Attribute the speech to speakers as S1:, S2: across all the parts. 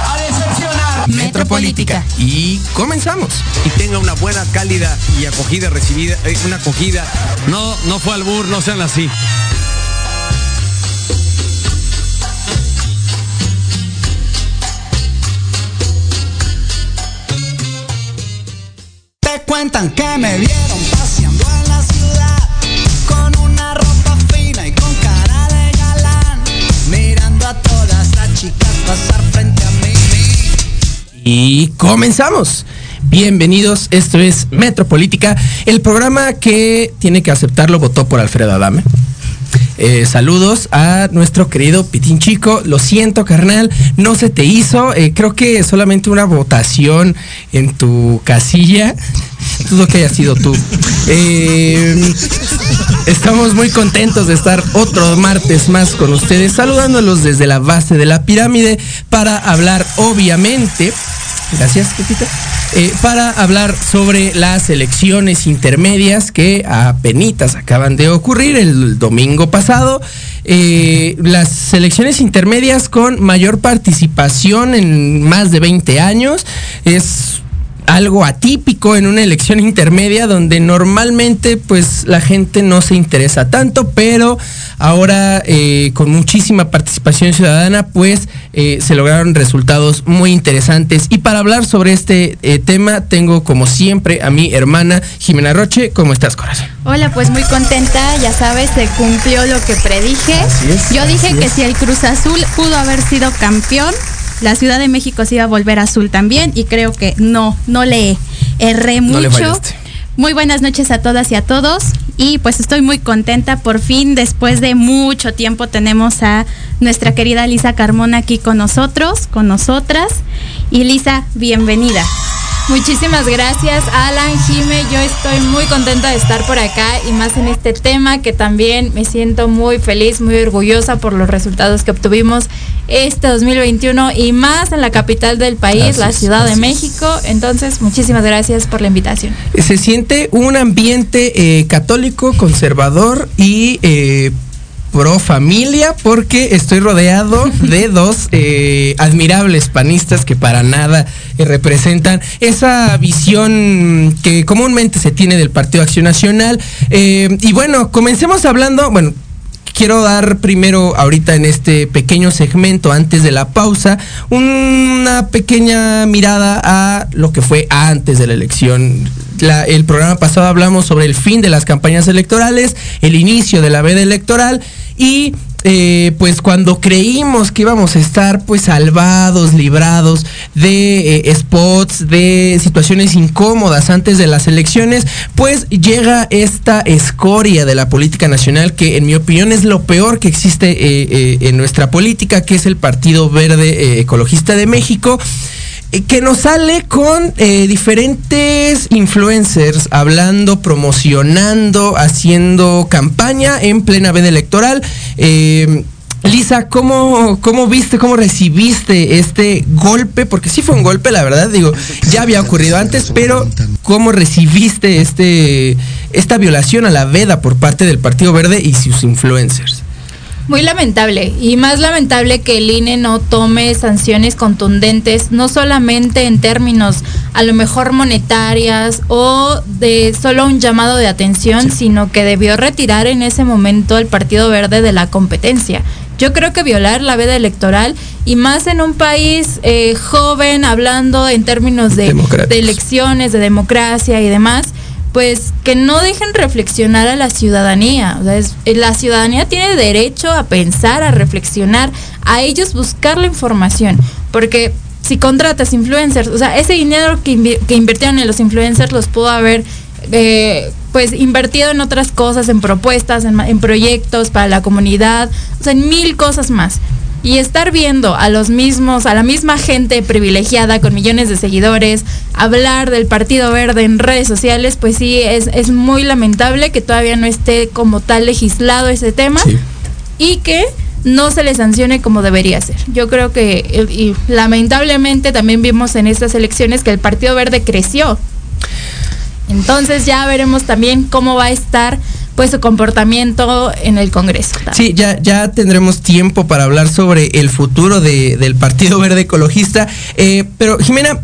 S1: decepcionar!
S2: Metropolítica. Y comenzamos.
S3: Y tenga una buena, cálida y acogida recibida, eh, una acogida. No, no fue al bur, no sean así.
S1: Te cuentan que me vieron
S2: comenzamos. Bienvenidos, esto es Metropolítica, el programa que tiene que aceptarlo votó por Alfredo Adame. Eh, saludos a nuestro querido Pitín Chico. Lo siento, carnal, no se te hizo. Eh, creo que solamente una votación en tu casilla. Dudo que haya sido tú. Eh, estamos muy contentos de estar otro martes más con ustedes, saludándolos desde la base de la pirámide para hablar, obviamente, Gracias, eh, para hablar sobre las elecciones intermedias que apenas acaban de ocurrir el domingo pasado. Eh, las elecciones intermedias con mayor participación en más de 20 años. Es algo atípico en una elección intermedia donde normalmente pues la gente no se interesa tanto, pero ahora eh, con muchísima participación ciudadana pues eh, se lograron resultados muy interesantes. Y para hablar sobre este eh, tema tengo como siempre a mi hermana Jimena Roche. ¿Cómo estás, corazón?
S4: Hola, pues muy contenta, ya sabes, se cumplió lo que predije. Yo dije que si el Cruz Azul pudo haber sido campeón, la Ciudad de México se iba a volver azul también y creo que no, no le erré mucho. muy buenas noches a todas y a todos y pues estoy muy contenta por fin después de mucho tiempo tenemos a nuestra querida Lisa Carmona aquí con nosotros, con nosotras y Lisa, bienvenida.
S5: Muchísimas gracias, Alan, Jime. Yo estoy muy contenta de estar por acá y más en este tema que también me siento muy feliz, muy orgullosa por los resultados que obtuvimos este 2021 y más en la capital del país, la Ciudad de México. Entonces, muchísimas gracias por la invitación.
S2: Se siente un ambiente eh, católico, conservador y eh, pro familia porque estoy rodeado de dos eh, admirables panistas que para nada eh, representan esa visión que comúnmente se tiene del Partido Acción Nacional. Eh, y bueno, comencemos hablando, bueno, quiero dar primero ahorita en este pequeño segmento antes de la pausa una pequeña mirada a lo que fue antes de la elección. el programa pasado hablamos sobre el fin de las campañas electorales, el inicio de la veda electoral y eh, pues cuando creímos que íbamos a estar pues salvados, librados de eh, spots, de situaciones incómodas antes de las elecciones, pues llega esta escoria de la política nacional que en mi opinión es lo peor que existe eh, en nuestra política, que es el Partido Verde Ecologista de México que nos sale con eh, diferentes influencers hablando, promocionando, haciendo campaña en plena veda electoral. Eh, Lisa, ¿cómo, ¿cómo viste, cómo recibiste este golpe? Porque sí fue un golpe, la verdad, digo, ya había ocurrido antes, pero ¿cómo recibiste este, esta violación a la veda por parte del Partido Verde y sus influencers?
S5: Muy lamentable y más lamentable que el INE no tome sanciones contundentes, no solamente en términos a lo mejor monetarias o de solo un llamado de atención, sino que debió retirar en ese momento el Partido Verde de la competencia. Yo creo que violar la veda electoral y más en un país eh, joven, hablando en términos de, de elecciones, de democracia y demás, pues que no dejen reflexionar a la ciudadanía. Eh, la ciudadanía tiene derecho a pensar, a reflexionar, a ellos buscar la información, porque si contratas influencers, o sea, ese dinero que, que invirtieron en los influencers los pudo haber eh, pues invertido en otras cosas, en propuestas, en, en proyectos para la comunidad, o sea, en mil cosas más y estar viendo a los mismos, a la misma gente privilegiada con millones de seguidores, hablar del Partido Verde en redes sociales, pues sí, es, es muy lamentable que todavía no esté como tal legislado ese tema y que no se le sancione como debería ser. Yo creo que, y lamentablemente también vimos en estas elecciones que el Partido Verde creció. Entonces ya veremos también cómo va a estar pues su comportamiento en el Congreso.
S2: Sí, ya, ya tendremos tiempo para hablar sobre el futuro del Partido Verde Ecologista. Eh, pero Jimena,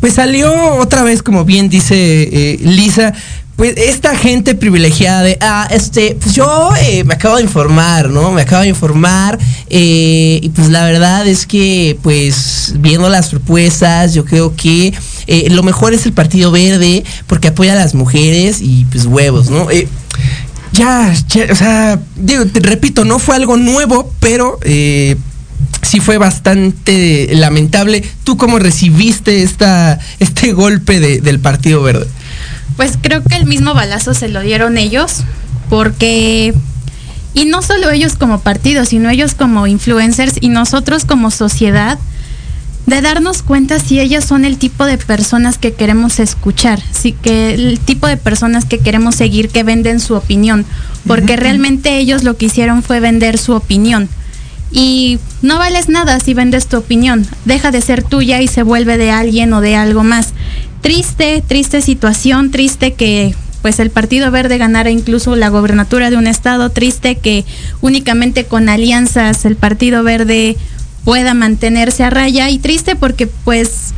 S2: pues salió otra vez, como bien dice eh, Lisa, pues esta gente privilegiada de, ah, este, pues yo eh, me acabo de informar, ¿no? Me acabo de informar y pues la verdad es que, pues viendo las propuestas, yo creo que lo mejor es el Partido Verde porque apoya a las mujeres y pues huevos, ¿no? Ya, o sea, digo, te repito, no fue algo nuevo, pero eh, sí fue bastante lamentable. ¿Tú cómo recibiste esta, este golpe del Partido Verde?
S4: Pues creo que el mismo balazo se lo dieron ellos, porque, y no solo ellos como partido, sino ellos como influencers y nosotros como sociedad, de darnos cuenta si ellas son el tipo de personas que queremos escuchar, si que el tipo de personas que queremos seguir que venden su opinión, porque realmente ellos lo que hicieron fue vender su opinión. Y no vales nada si vendes tu opinión, deja de ser tuya y se vuelve de alguien o de algo más. Triste, triste situación, triste que pues el Partido Verde ganara incluso la gobernatura de un estado, triste que únicamente con alianzas el Partido Verde pueda mantenerse a raya y triste porque pues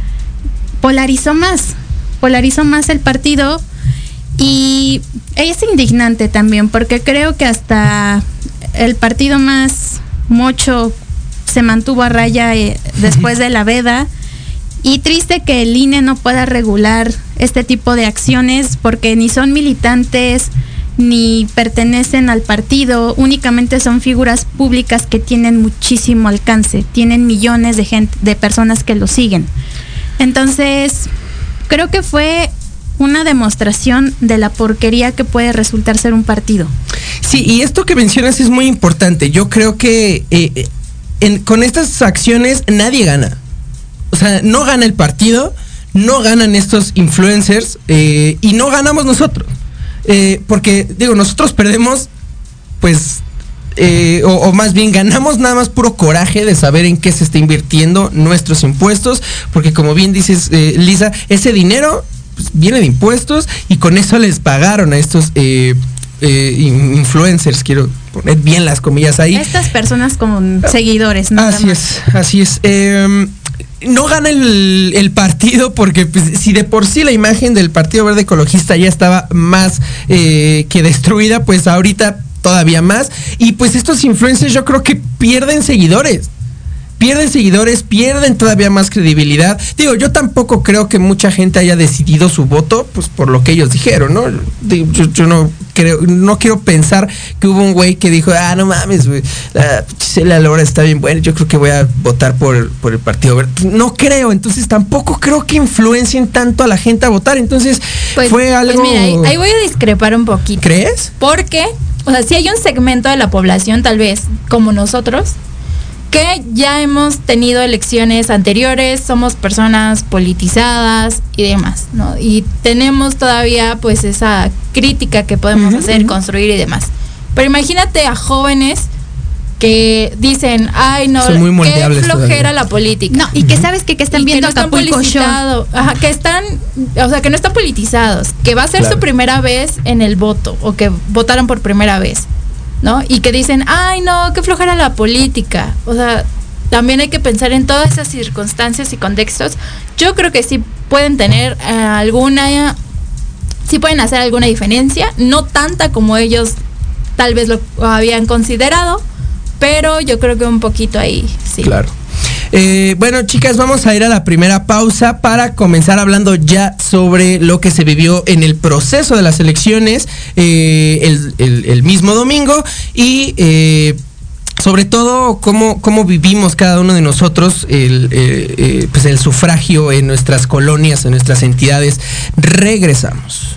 S4: polarizó más, polarizó más el partido y es indignante también porque creo que hasta el partido más mocho se mantuvo a raya eh, después de la veda y triste que el INE no pueda regular este tipo de acciones porque ni son militantes, ni pertenecen al partido, únicamente son figuras públicas que tienen muchísimo alcance, tienen millones de gente, de personas que lo siguen. Entonces, creo que fue una demostración de la porquería que puede resultar ser un partido.
S2: Sí, y esto que mencionas es muy importante. Yo creo que eh, con estas acciones nadie gana. O sea, no gana el partido, no ganan estos influencers eh, y no ganamos nosotros. Eh, porque, digo, nosotros perdemos, pues, eh, o, o más bien ganamos nada más puro coraje de saber en qué se está invirtiendo nuestros impuestos, porque como bien dices, eh, Lisa, ese dinero pues, viene de impuestos y con eso les pagaron a estos eh, eh, in- influencers, quiero poner bien las comillas ahí.
S4: Estas personas con seguidores, nada
S2: Así es, así es. No gana el, el partido porque pues, si de por sí la imagen del Partido Verde Ecologista ya estaba más eh, que destruida, pues ahorita todavía más. Y pues estos influencers yo creo que pierden seguidores. Pierden seguidores, pierden todavía más credibilidad. Digo, yo tampoco creo que mucha gente haya decidido su voto, pues por lo que ellos dijeron, ¿no? Yo, yo no creo, no quiero pensar que hubo un güey que dijo, ah, no mames, güey, la Gisela Lora está bien buena, yo creo que voy a votar por, por el Partido Verde. No creo, entonces tampoco creo que influencien tanto a la gente a votar. Entonces,
S5: Pues,
S2: fue algo.
S5: pues mira, ahí, ahí voy a discrepar un poquito.
S2: ¿Crees?
S5: Porque, o sea, si hay un segmento de la población, tal vez, como nosotros, que ya hemos tenido elecciones anteriores, somos personas politizadas y demás, ¿no? Y tenemos todavía, pues, esa crítica que podemos hacer, construir y demás. Pero imagínate a jóvenes que dicen, ay, no,
S2: Son muy
S5: qué flojera
S2: todavía.
S5: la política.
S4: No, y que sabes que, que están
S5: Y que
S4: viendo
S5: no están
S4: Acapulco
S5: ajá, que están, o sea, que no están politizados, que va a ser
S2: Claro.
S5: su primera vez en el voto o que votaron por primera vez, ¿no? Y que dicen, ay, no, qué flojera la política. O sea, también hay que pensar en todas esas circunstancias y contextos. Yo creo que sí pueden tener eh, alguna, sí pueden hacer alguna diferencia, no tanta como ellos tal vez lo habían considerado, pero yo creo que un poquito ahí, sí.
S2: Claro. Eh, bueno, chicas, vamos a ir a la primera pausa para comenzar hablando ya sobre lo que se vivió en el proceso de las elecciones eh, el, mismo domingo y eh, sobre todo cómo, cómo vivimos cada uno de nosotros el, eh, eh, pues el sufragio en nuestras colonias, en nuestras entidades. Regresamos.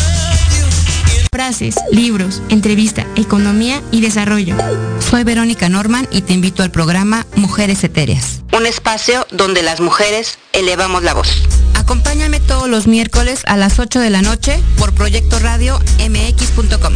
S6: Frases, libros, entrevista, economía y desarrollo. Soy Verónica Norman y te invito al programa Mujeres Etéreas.
S7: Un espacio donde las mujeres elevamos la voz.
S6: Acompáñame todos los miércoles a las 8 de la noche por Proyecto Radio MX.com.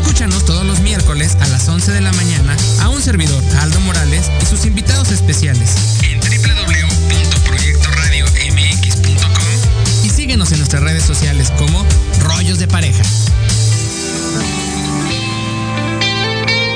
S8: Escúchanos todos los miércoles a las 11 de la mañana a un servidor, Aldo Morales, y sus invitados especiales en www.proyectoradiomx.com y síguenos en nuestras redes sociales como Rollos de Pareja.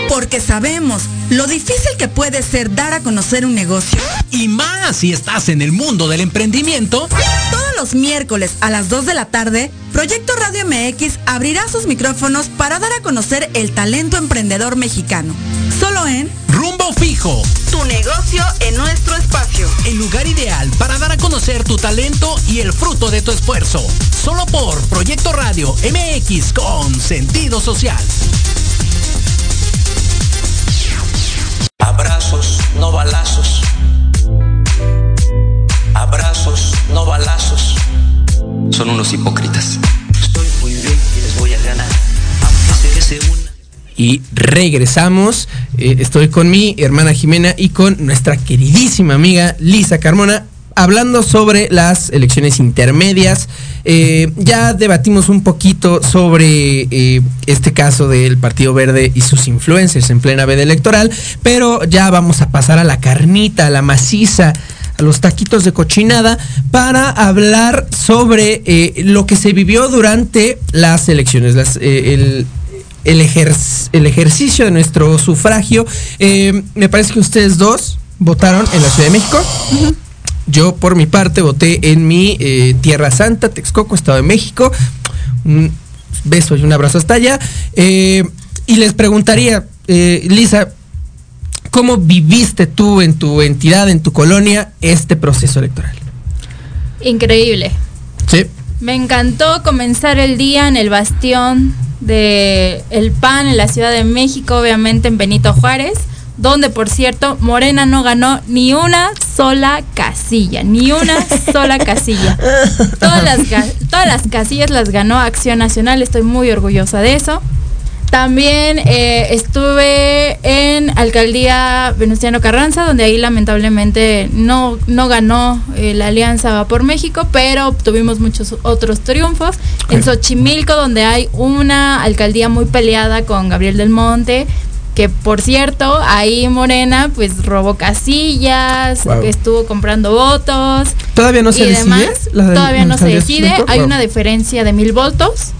S9: Porque sabemos lo difícil que puede ser dar a conocer un negocio.
S10: Y más si estás en el mundo del emprendimiento.
S9: Todos los miércoles a las 2 de la tarde, Proyecto Radio MX abrirá sus micrófonos para dar a conocer el talento emprendedor mexicano. Solo en
S10: Rumbo Fijo.
S7: Tu negocio en nuestro espacio.
S10: El lugar ideal para dar a conocer tu talento y el fruto de tu esfuerzo. Solo por Proyecto Radio MX con sentido social.
S11: Abrazos, no balazos abrazos, no balazos.
S12: Son unos hipócritas.
S11: Estoy muy bien
S2: y les voy a ganar. Aunque se una. Y regresamos. Eh, estoy con mi hermana Jimena y con nuestra queridísima amiga Lisa Carmona hablando sobre las elecciones intermedias. Eh, ya debatimos un poquito sobre eh, este caso del Partido Verde y sus influencers en plena veda electoral, pero ya vamos a pasar a la carnita, a la maciza a los taquitos de cochinada para hablar sobre lo que se vivió durante las elecciones, las, el, el, ejercicio de nuestro sufragio. Eh, me parece que ustedes dos votaron en la Ciudad de México. Yo por mi parte voté en mi eh, Tierra Santa, Texcoco, Estado de México. Un beso y un abrazo hasta allá. Eh, y les preguntaría, Lisa, ¿cómo viviste tú en tu entidad, en tu colonia, este proceso electoral?
S5: Increíble.
S2: Sí.
S5: Me encantó comenzar el día en el bastión de el PAN en la Ciudad de México, obviamente en Benito Juárez, donde por cierto Morena no ganó ni una sola casilla, ni una sola casilla. Todas las, todas las casillas las ganó Acción Nacional, estoy muy orgullosa de eso. También eh, estuve en Alcaldía Venustiano Carranza, donde ahí lamentablemente no, no ganó eh, la Alianza Va por México, pero tuvimos muchos otros triunfos. En Xochimilco, donde hay una alcaldía muy peleada con Gabriel del Monte, que por cierto, ahí Morena pues robó casillas, estuvo comprando votos.
S2: Todavía no se decide.
S5: Todavía no se decide, hay una diferencia de mil votos.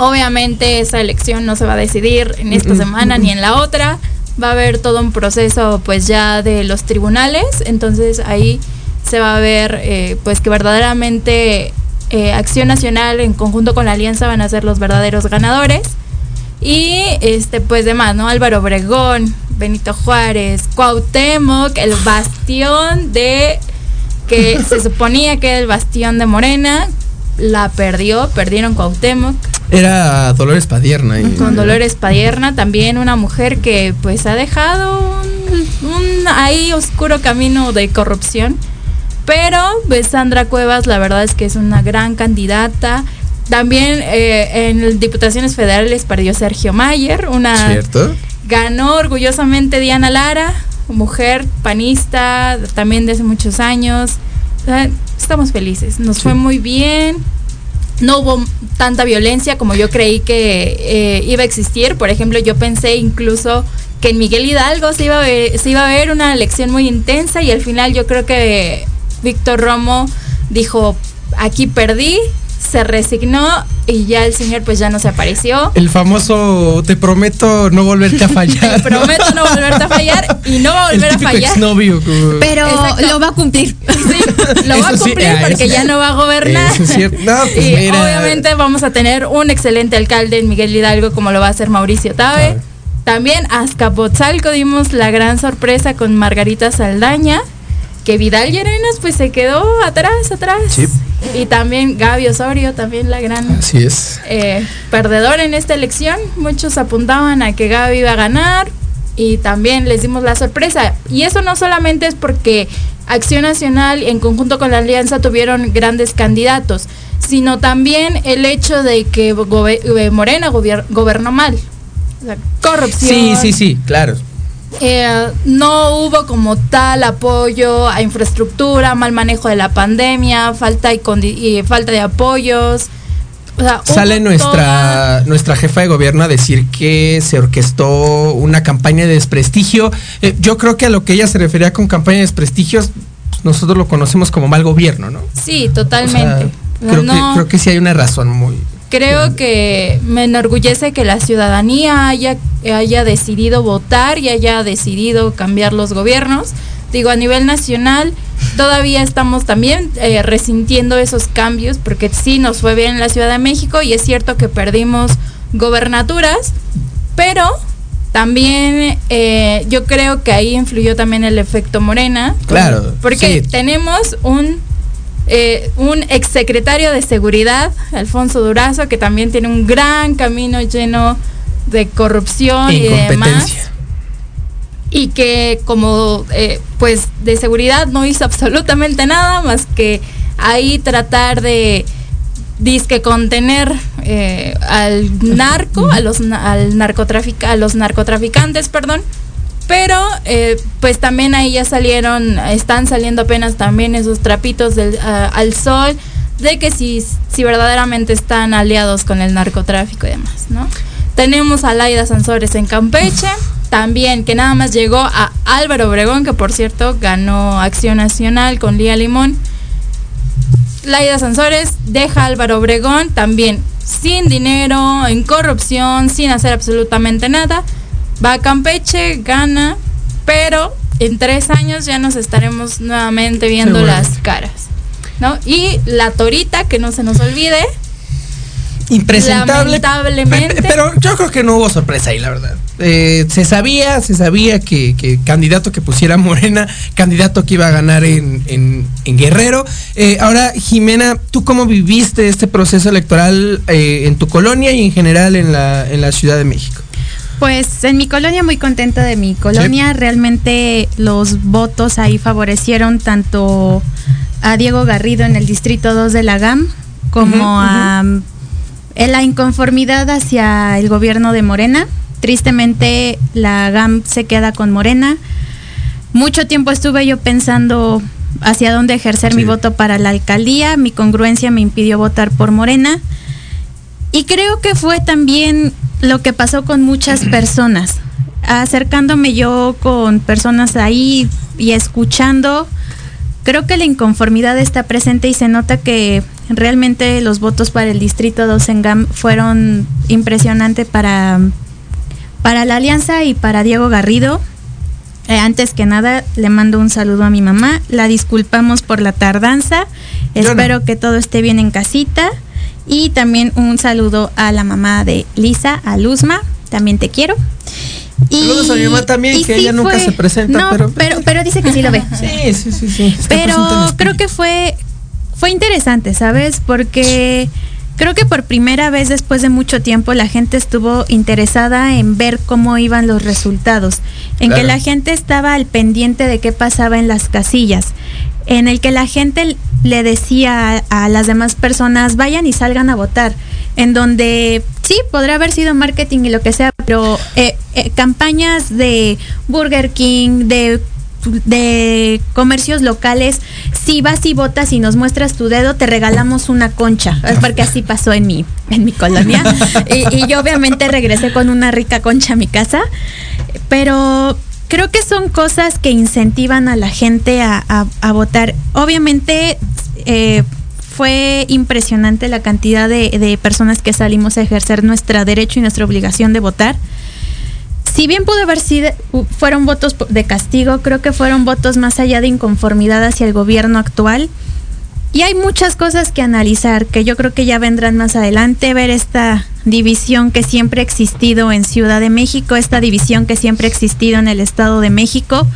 S5: Obviamente esa elección no se va a decidir en esta semana ni en la otra. Va a haber todo un proceso pues ya de los tribunales. Entonces ahí se va a ver eh, pues que verdaderamente eh, Acción Nacional en conjunto con la Alianza van a ser los verdaderos ganadores. Y este pues demás, ¿no? Álvaro Obregón, Benito Juárez, Cuauhtémoc, el bastión de que se suponía que era el bastión de Morena, la perdió, perdieron Cuauhtémoc.
S2: Era Dolores Padierna.
S5: Con Dolores Padierna, también una mujer que pues ha dejado un, ahí oscuro camino de corrupción. Pero pues, Sandra Cuevas la verdad es que es una gran candidata. También eh, en Diputaciones Federales perdió Sergio Mayer, una...
S2: ¿Cierto?
S5: Ganó orgullosamente Diana Lara, mujer panista, también desde muchos años. Estamos felices, nos fue muy bien no hubo tanta violencia como yo creí que eh, iba a existir. Por ejemplo, yo pensé incluso que en Miguel Hidalgo se iba, a ver, se iba a ver una elección muy intensa y al final yo creo que Víctor Romo dijo, aquí perdí, se resignó y ya el señor pues ya no se apareció.
S2: El famoso te prometo no volverte a fallar.
S5: te prometo no volverte a fallar y no va a volver a fallar.
S4: Pero lo va a cumplir.
S5: Sí, lo va a cumplir ah, porque ya no va a gobernar.
S2: Eso es cierto. Pues
S5: y obviamente vamos a tener un excelente alcalde en Miguel Hidalgo como lo va a hacer Mauricio Tabe. También a Azcapotzalco dimos la gran sorpresa con Margarita Saldaña que Vidal Llerenas pues se quedó atrás, atrás. Y también Gaby Osorio, también la gran
S2: Así es.
S5: Eh, perdedor en esta elección. Muchos apuntaban a que Gaby iba a ganar y también les dimos la sorpresa. Y eso no solamente es porque Acción Nacional en conjunto con la Alianza tuvieron grandes candidatos, sino también el hecho de que eh, Morena gobernó mal. corrupción.
S2: Sí, sí, sí, claro.
S5: Eh, no hubo como tal apoyo a infraestructura, mal manejo de la pandemia, falta, y, falta de apoyos.
S2: Sale nuestra, nuestra jefa de gobierno a decir que se orquestó una campaña de desprestigio. Eh, yo creo que a lo que ella se refería con campaña de desprestigio, nosotros lo conocemos como mal gobierno, ¿no?
S5: Sí, totalmente.
S2: creo, que, creo que sí hay una razón muy,
S5: Creo que me enorgullece que la ciudadanía haya, haya decidido votar y haya decidido cambiar los gobiernos. Digo, a nivel nacional todavía estamos también eh, resintiendo esos cambios porque sí nos fue bien en la Ciudad de México y es cierto que perdimos gobernaturas, pero también eh, yo creo que ahí influyó también el efecto Morena.
S2: Claro.
S5: Porque tenemos un eh, un exsecretario de Seguridad, Alfonso Durazo, que también tiene un gran camino lleno de corrupción y demás. Y que como eh, pues de seguridad no hizo absolutamente nada más que ahí tratar de disque contener eh, al narco, a los, al narcotrafic, a los narcotraficantes, perdón. Pero eh, pues también ahí ya salieron, están saliendo apenas también esos trapitos del, al sol de que si, si verdaderamente están aliados con el narcotráfico y demás, ¿no? Tenemos a Laida Sansores en Campeche, también que nada más llegó a Álvaro Obregón, que por cierto ganó Acción Nacional con Lía Limón. Laida Sansores deja a Álvaro Obregón también sin dinero, en corrupción, sin hacer absolutamente nada. Va a Campeche, gana, pero en tres años ya nos estaremos nuevamente viendo las caras. ¿no? Y la torita, que no se nos olvide.
S2: Impresentable.
S5: Lamentablemente.
S2: Pero yo creo que no hubo sorpresa ahí, la verdad. Eh, se sabía, se sabía que, candidato que pusiera Morena, candidato que iba a ganar en, Guerrero. Eh, ahora, Jimena, ¿tú cómo viviste este proceso electoral eh, en tu colonia y en general en la, en la Ciudad de México?
S4: Pues en mi colonia muy contenta de mi colonia. Realmente los votos ahí favorecieron tanto a Diego Garrido en el Distrito 2 de la GAM, como a la inconformidad hacia el gobierno de Morena. Tristemente la GAM se queda con Morena. Mucho tiempo estuve yo pensando hacia dónde ejercer mi voto para la alcaldía. Mi congruencia me impidió votar por Morena. Y creo que fue también lo que pasó con muchas personas. Acercándome yo con personas ahí y escuchando creo que la inconformidad está presente y se nota que realmente los votos para el distrito 2 en GAM fueron impresionantes para, para la alianza y para Diego Garrido. Eh, antes que nada, le mando un saludo a mi mamá. La disculpamos por la tardanza. Espero que todo esté bien en casita. Y también un saludo a la mamá de Lisa, a Luzma. También te quiero.
S2: Saludos a mi mamá también, que ella nunca se presenta.
S4: pero, pero, dice que sí lo ve.
S2: sí, sí, sí, sí.
S4: pero creo que fue, fue interesante, ¿sabes? Porque creo que por primera vez después de mucho tiempo la gente estuvo interesada en ver cómo iban los resultados, en que la gente estaba al pendiente de qué pasaba en las casillas, en el que la gente le decía a, a las demás personas, vayan y salgan a votar, en donde sí, podrá haber sido marketing y lo que sea, pero eh, eh, campañas de Burger King, de de comercios locales, si vas y votas y nos muestras tu dedo, te regalamos una concha. Es porque así pasó en mi, en mi colonia. y, yo obviamente regresé con una rica concha a mi casa. Pero creo que son cosas que incentivan a la gente a, votar. Obviamente, eh, fue impresionante la cantidad de, personas que salimos a ejercer nuestro derecho y nuestra obligación de votar. Si bien pudo haber sido, fueron votos de castigo, creo que fueron votos más allá de inconformidad hacia el gobierno actual. Y hay muchas cosas que analizar, que yo creo que ya vendrán más adelante, ver esta división que siempre ha existido en Ciudad de México, esta división que siempre ha existido en el Estado de México.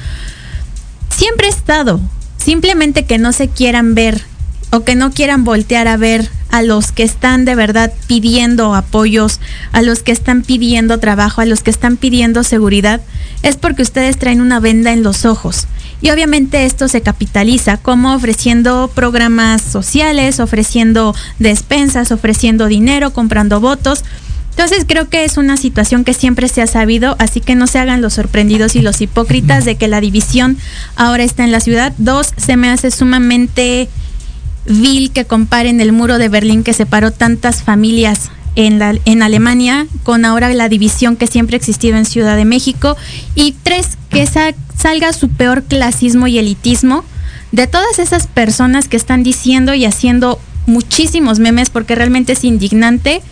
S4: Siempre ha estado, simplemente que no se quieran ver o que no quieran voltear a ver a los que están de verdad pidiendo apoyos, a los que están pidiendo trabajo, a los que están pidiendo seguridad, es porque ustedes traen una venda en los ojos. Y obviamente esto se capitaliza como ofreciendo programas sociales, ofreciendo despensas, ofreciendo dinero, comprando votos. Entonces creo que es una situación que siempre se ha sabido, así que no se hagan los sorprendidos y los hipócritas de que la división ahora está en la ciudad. Dos, se me hace sumamente vil que comparen el muro de Berlín que separó tantas familias en, la, en Alemania con ahora la división que siempre ha existido en Ciudad de México. Y tres, que salga su peor clasismo y elitismo de todas esas personas que están diciendo y haciendo muchísimos memes porque realmente es indignante.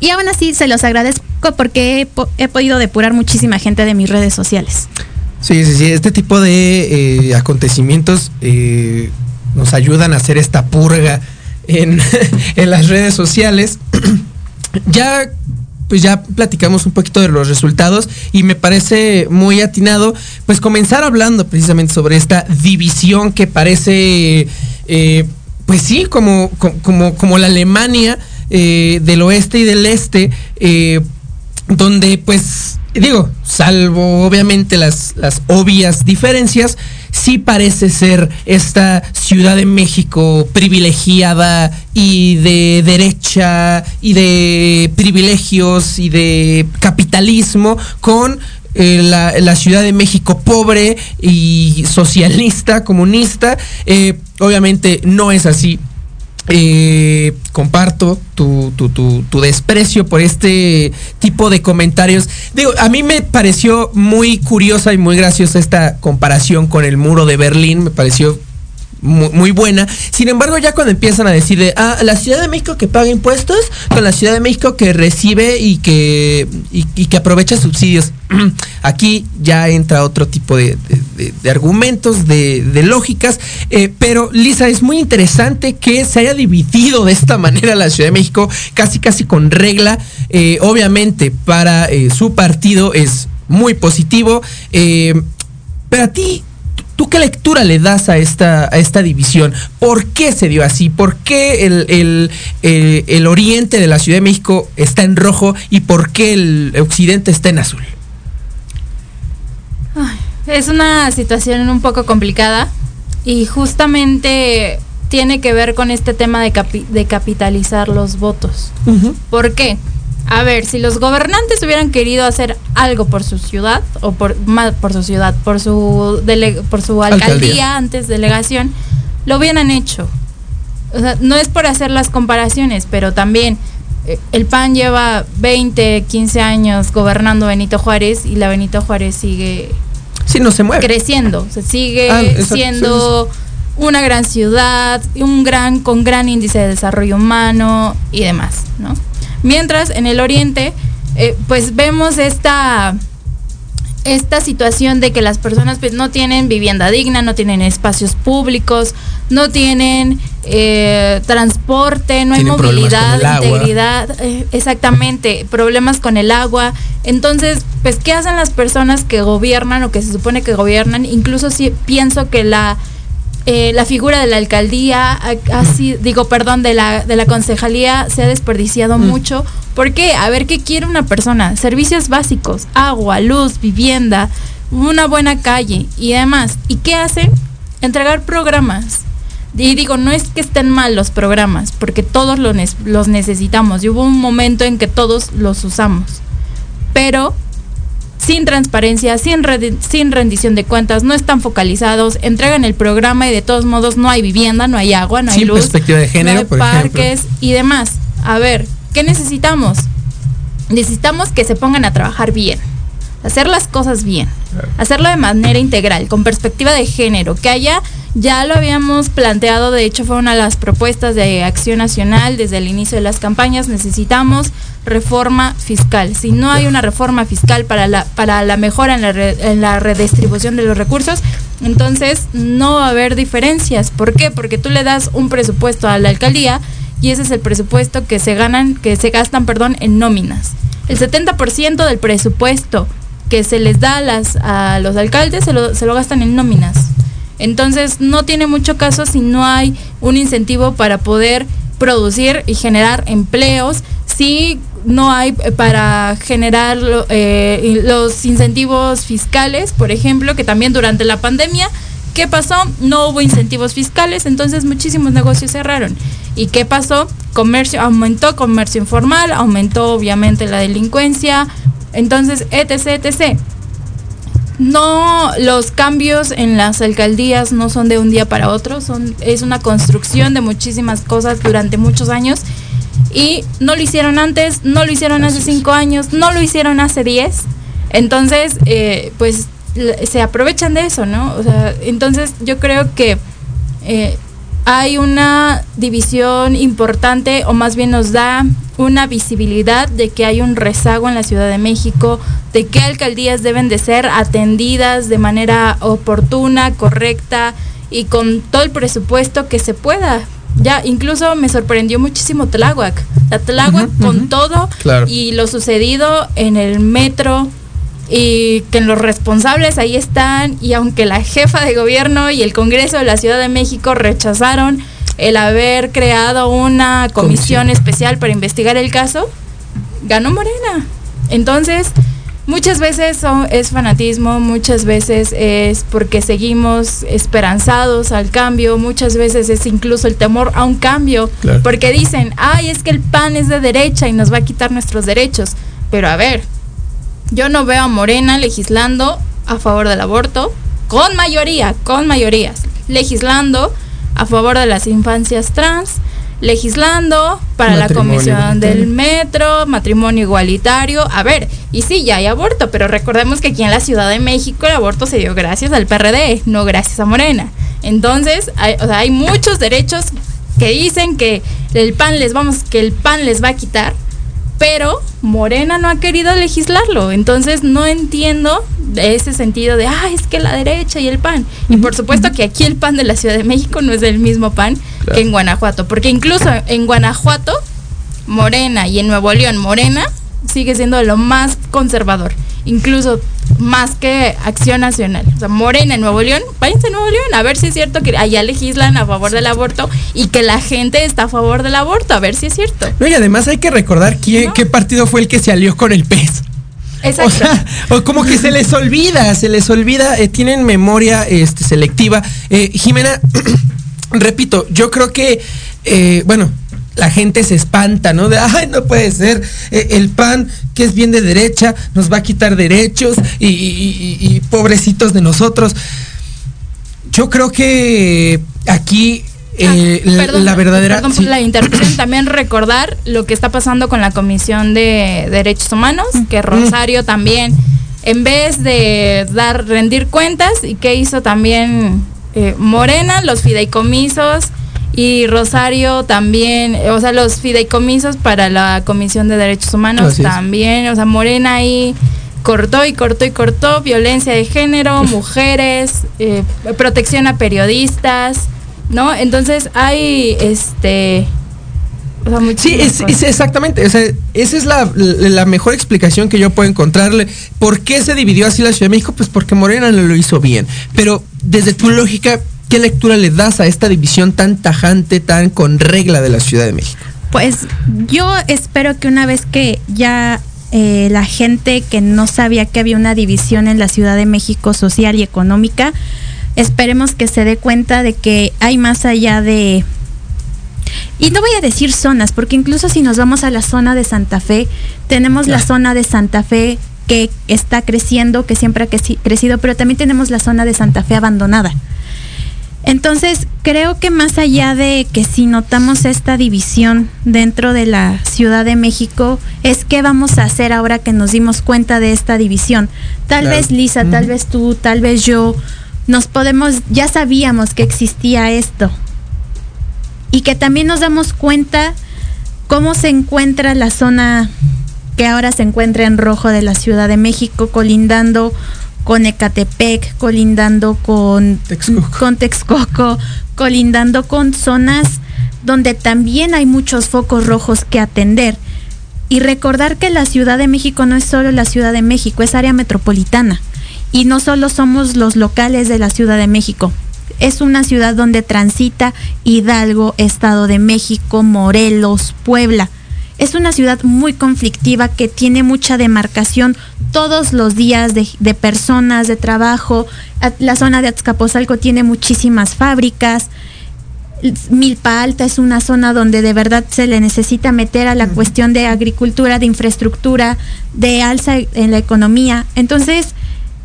S4: Y aún así se los agradezco porque he, podido depurar muchísima gente de mis redes sociales.
S2: Sí, sí, sí, este tipo de eh, acontecimientos eh, nos ayudan a hacer esta purga en, las redes sociales. ya pues ya platicamos un poquito de los resultados y me parece muy atinado pues comenzar hablando precisamente sobre esta división que parece eh, pues sí como, como, como la Alemania eh, del oeste y del este eh, donde pues digo salvo obviamente las, las obvias diferencias sí parece ser esta Ciudad de México privilegiada y de derecha y de privilegios y de capitalismo con eh, la, Ciudad de México pobre y socialista, comunista. Eh, obviamente no es así. Eh, comparto tu, tu, tu, tu, desprecio por este tipo de comentarios. Digo, a mí me pareció muy curiosa y muy graciosa esta comparación con el muro de Berlín. Me pareció muy, buena. Sin embargo, ya cuando empiezan a decir de, ah, la Ciudad de México que paga impuestos con la Ciudad de México que recibe y que, y, que aprovecha subsidios. Aquí ya entra otro tipo de, de, de argumentos, de, lógicas. Eh, pero, Lisa, es muy interesante que se haya dividido de esta manera la Ciudad de México, casi casi con regla. Eh, obviamente, para eh, su partido es muy positivo. pero a ti, ¿Tú qué lectura le das a esta, a esta división? ¿Por qué se dio así? ¿Por qué el, el, el, el, oriente de la Ciudad de México está en rojo y por qué el occidente está en azul?
S5: Es una situación un poco complicada y justamente tiene que ver con este tema de, capi de capitalizar los votos. Uh -huh. ¿Por qué? A ver, si los gobernantes hubieran querido hacer algo por su ciudad, o por más por su ciudad, por su dele, por su alcaldía, alcaldía, antes delegación, lo hubieran hecho. O sea, no es por hacer las comparaciones, pero también eh, el PAN lleva 20, 15 años gobernando Benito Juárez y la Benito Juárez sigue
S2: sí, no se mueve.
S5: creciendo, se sigue ah, siendo sí, sí. una gran ciudad, un gran con gran índice de desarrollo humano y demás, ¿no? Mientras en el oriente, eh, pues vemos esta, esta situación de que las personas pues, no tienen vivienda digna, no tienen espacios públicos, no tienen eh, transporte, no hay movilidad, integridad, eh, exactamente, problemas con el agua. Entonces, pues, ¿qué hacen las personas que gobiernan o que se supone que gobiernan? Incluso si pienso que la eh, la figura de la alcaldía, así, digo, perdón, de la, de la concejalía se ha desperdiciado mm. mucho. ¿Por qué? A ver, ¿qué quiere una persona? Servicios básicos, agua, luz, vivienda, una buena calle y demás. ¿Y qué hacen? Entregar programas. Y digo, no es que estén mal los programas, porque todos los, los necesitamos. Y hubo un momento en que todos los usamos. Pero sin transparencia, sin, rendición de cuentas, no están focalizados, entregan el programa y de todos modos no hay vivienda, no hay agua, no hay
S2: sin
S5: luz,
S2: perspectiva de género,
S5: no hay
S2: por
S5: parques
S2: ejemplo.
S5: y demás. A ver, ¿qué necesitamos? Necesitamos que se pongan a trabajar bien, hacer las cosas bien, hacerlo de manera integral, con perspectiva de género, que haya ya lo habíamos planteado, de hecho fue una de las propuestas de Acción Nacional desde el inicio de las campañas, necesitamos reforma fiscal. Si no hay una reforma fiscal para la, para la mejora en la, re, en la redistribución de los recursos, entonces no va a haber diferencias. ¿Por qué? Porque tú le das un presupuesto a la alcaldía y ese es el presupuesto que se ganan, que se gastan, perdón, en nóminas. El 70% del presupuesto que se les da a, las, a los alcaldes se lo, se lo gastan en nóminas. Entonces no tiene mucho caso si no hay un incentivo para poder producir y generar empleos, si no hay para generar eh, los incentivos fiscales, por ejemplo, que también durante la pandemia, ¿qué pasó? No hubo incentivos fiscales, entonces muchísimos negocios cerraron. ¿Y qué pasó? Comercio aumentó, comercio informal, aumentó obviamente la delincuencia, entonces, etc, etc no los cambios en las alcaldías no son de un día para otro, son es una construcción de muchísimas cosas durante muchos años y no lo hicieron antes, no lo hicieron hace cinco años, no lo hicieron hace diez, entonces eh, pues se aprovechan de eso, ¿no? O sea, entonces yo creo que eh, hay una división importante o más bien nos da una visibilidad de que hay un rezago en la Ciudad de México, de qué alcaldías deben de ser atendidas de manera oportuna, correcta y con todo el presupuesto que se pueda. Ya, incluso me sorprendió muchísimo Tláhuac. La Tláhuac uh -huh, con uh -huh. todo
S2: claro.
S5: y lo sucedido en el metro y que los responsables ahí están y aunque la jefa de gobierno y el Congreso de la Ciudad de México rechazaron el haber creado una comisión, comisión. especial para investigar el caso, ganó Morena. Entonces, Muchas veces son- es fanatismo, muchas veces es porque seguimos esperanzados al cambio, muchas veces es incluso el temor a un cambio,
S2: Claro.
S5: porque dicen, ay, es que el PAN es de derecha y nos va a quitar nuestros derechos. Pero a ver, yo no veo a Morena legislando a favor del aborto, con mayoría, con mayorías, legislando a favor de las infancias trans, legislando para la comisión del metro, matrimonio igualitario. A ver, y sí, ya hay aborto, pero recordemos que aquí en la Ciudad de México el aborto se dio gracias al PRD, no gracias a Morena. Entonces, hay, o sea, hay muchos derechos que dicen que el PAN les vamos, que el PAN les va a quitar, pero Morena no ha querido legislarlo. Entonces no entiendo ese sentido de, ah, es que la derecha y el PAN. Y por supuesto que aquí el PAN de la Ciudad de México no es el mismo PAN
S2: Claro.
S5: que en Guanajuato, porque incluso en Guanajuato, Morena y en Nuevo León, Morena sigue siendo lo más conservador, incluso más que Acción Nacional. O sea, Morena en Nuevo León, váyanse a Nuevo León a ver si es cierto que allá legislan a favor del aborto y que la gente está a favor del aborto, a ver si es cierto.
S2: No, y además hay que recordar quién, qué partido fue el que se alió con el pez.
S5: Exacto.
S2: O sea, o como que se les olvida, se les olvida, eh, tienen memoria este, selectiva. Eh, Jimena, repito, yo creo que, eh, bueno, la gente se espanta, ¿no? De, ay, no puede ser, eh, el PAN, que es bien de derecha, nos va a quitar derechos y, y- y- y pobrecitos de nosotros. Yo creo que aquí eh, la-
S5: Ah, Perdón,
S2: la verdadera...
S5: perdón
S2: sí.
S5: por la interrupción. También recordar lo que está pasando con la Comisión de Derechos Humanos, que Rosario también, en vez de dar rendir cuentas, y que hizo también eh, Morena, los fideicomisos, y Rosario también, o sea, los fideicomisos para la Comisión de Derechos Humanos
S2: Así es.
S5: también, o sea, Morena ahí cortó y cortó y cortó violencia de género, mujeres, eh, protección a periodistas, ¿no? Entonces hay este o sea,
S2: Sí, es, es exactamente. O sea, esa es la, la mejor explicación que yo puedo encontrarle. ¿Por qué se dividió así la Ciudad de México? Pues porque Morena no lo hizo bien. Pero desde tu lógica, ¿qué lectura le das a esta división tan tajante, tan con regla de la Ciudad de México?
S4: Pues yo espero que una vez que ya eh, la gente que no sabía que había una división en la Ciudad de México social y económica, esperemos que se dé cuenta de que hay más allá de... Y no voy a decir zonas, porque incluso si nos vamos a la zona de Santa Fe, tenemos la zona de Santa Fe que está creciendo, que siempre ha creci- crecido, pero también tenemos la zona de Santa Fe abandonada. Entonces, creo que más allá de que si notamos esta división dentro de la Ciudad de México, es qué vamos a hacer ahora que nos dimos cuenta de esta división. Tal
S13: Claro.
S4: vez Lisa, tal vez tú, tal vez yo, nos podemos, ya sabíamos que existía esto. Y que también nos damos cuenta cómo se encuentra la zona que ahora se encuentra en rojo de la Ciudad de México, colindando con Ecatepec, colindando con con Texcoco, colindando con zonas donde también hay muchos focos rojos que atender. Y recordar que la Ciudad de México no es solo la Ciudad de México, es área metropolitana. Y no solo somos los locales de la Ciudad de México. Es una ciudad donde transita Hidalgo, Estado de México, Morelos, Puebla. Es una ciudad muy conflictiva que tiene mucha demarcación todos los días de, de personas, de trabajo. La zona de Azcapotzalco tiene muchísimas fábricas. Milpa Alta es una zona donde de verdad se le necesita meter a la cuestión de agricultura, de infraestructura, de alza en la economía. Entonces,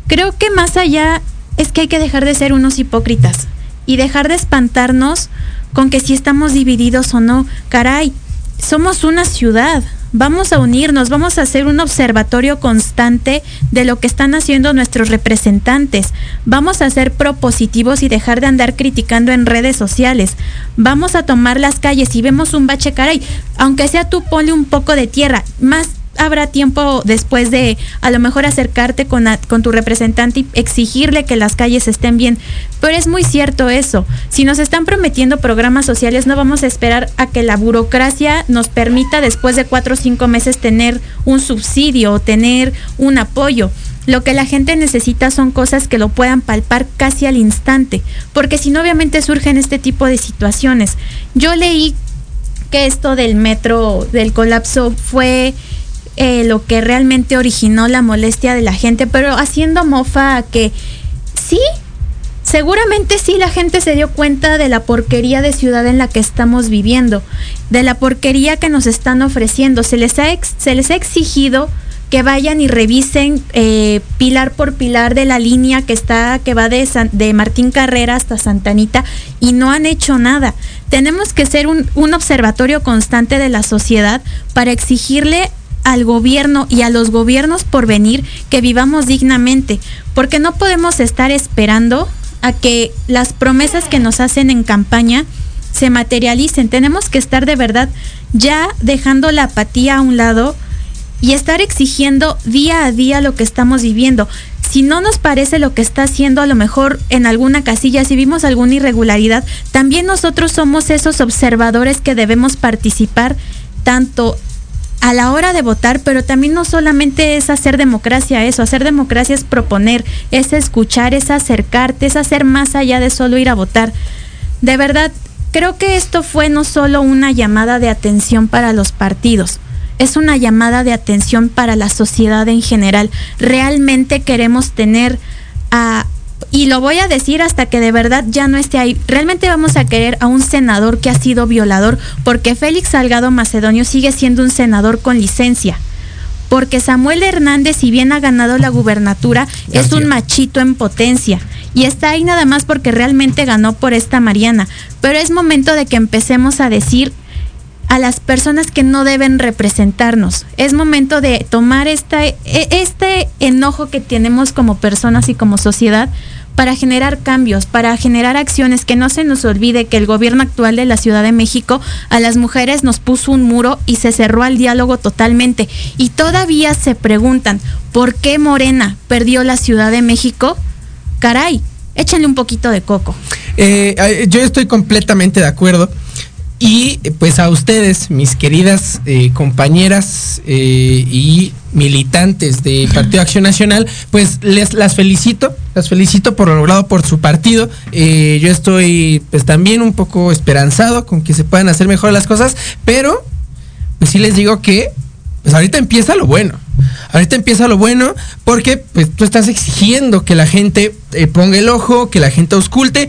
S4: creo que más allá es que hay que dejar de ser unos hipócritas y dejar de espantarnos con que si estamos divididos o no. Caray, somos una ciudad. Vamos a unirnos, vamos a hacer un observatorio constante de lo que están haciendo nuestros representantes. Vamos a ser propositivos y dejar de andar criticando en redes sociales. Vamos a tomar las calles y vemos un bache, caray, aunque sea tú ponle un poco de tierra, más habrá tiempo después de a lo mejor acercarte con, con tu representante y exigirle que las calles estén bien. Pero es muy cierto eso. Si nos están prometiendo programas sociales, no vamos a esperar a que la burocracia nos permita después de cuatro o cinco meses tener un subsidio o tener un apoyo. Lo que la gente necesita son cosas que lo puedan palpar casi al instante, porque si no obviamente surgen este tipo de situaciones. Yo leí que esto del metro, del colapso, fue eh, lo que realmente originó la molestia de la gente, pero haciendo mofa a que sí, seguramente sí la gente se dio cuenta de la porquería de ciudad en la que estamos viviendo, de la porquería que nos están ofreciendo. Se les ha, se les ha exigido que vayan y revisen eh, pilar por pilar de la línea que está que va de, de Martín Carrera hasta Santanita y no han hecho nada. Tenemos que ser un, un observatorio constante de la sociedad para exigirle al gobierno y a los gobiernos por venir que vivamos dignamente, porque no podemos estar esperando a que las promesas que nos hacen en campaña se materialicen. Tenemos que estar de verdad ya dejando la apatía a un lado y estar exigiendo día a día lo que estamos viviendo. Si no nos parece lo que está haciendo, a lo mejor en alguna casilla, si vimos alguna irregularidad, también nosotros somos esos observadores que debemos participar tanto a la hora de votar, pero también no solamente es hacer democracia eso, hacer democracia es proponer, es escuchar, es acercarte, es hacer más allá de solo ir a votar. De verdad, creo que esto fue no solo una llamada de atención para los partidos, es una llamada de atención para la sociedad en general. Realmente queremos tener a, y lo voy a decir hasta que de verdad ya no esté ahí. Realmente vamos a querer a un senador que ha sido violador, porque Félix Salgado Macedonio sigue siendo un senador con licencia. Porque Samuel Hernández, si bien ha ganado la gubernatura, es un machito en potencia. Y está ahí nada más porque realmente ganó por esta Mariana. Pero es momento de que empecemos a decir a las personas que no deben representarnos. Es momento de tomar este, este enojo que tenemos como personas y como sociedad para generar cambios, para generar acciones, que no se nos olvide que el gobierno actual de la Ciudad de México a las mujeres nos puso un muro y se cerró al diálogo totalmente. Y todavía se preguntan, ¿por qué Morena perdió la Ciudad de México? Caray, échenle un poquito de coco.
S2: Eh, yo estoy completamente de acuerdo. Y pues a ustedes, mis queridas eh, compañeras eh, y militantes de Partido Acción Nacional, pues les las felicito, las felicito por lo logrado por su partido. Eh, yo estoy pues también un poco esperanzado con que se puedan hacer mejor las cosas, pero pues sí les digo que pues ahorita empieza lo bueno. Ahorita empieza lo bueno porque pues tú estás exigiendo que la gente ponga el ojo, que la gente ausculte,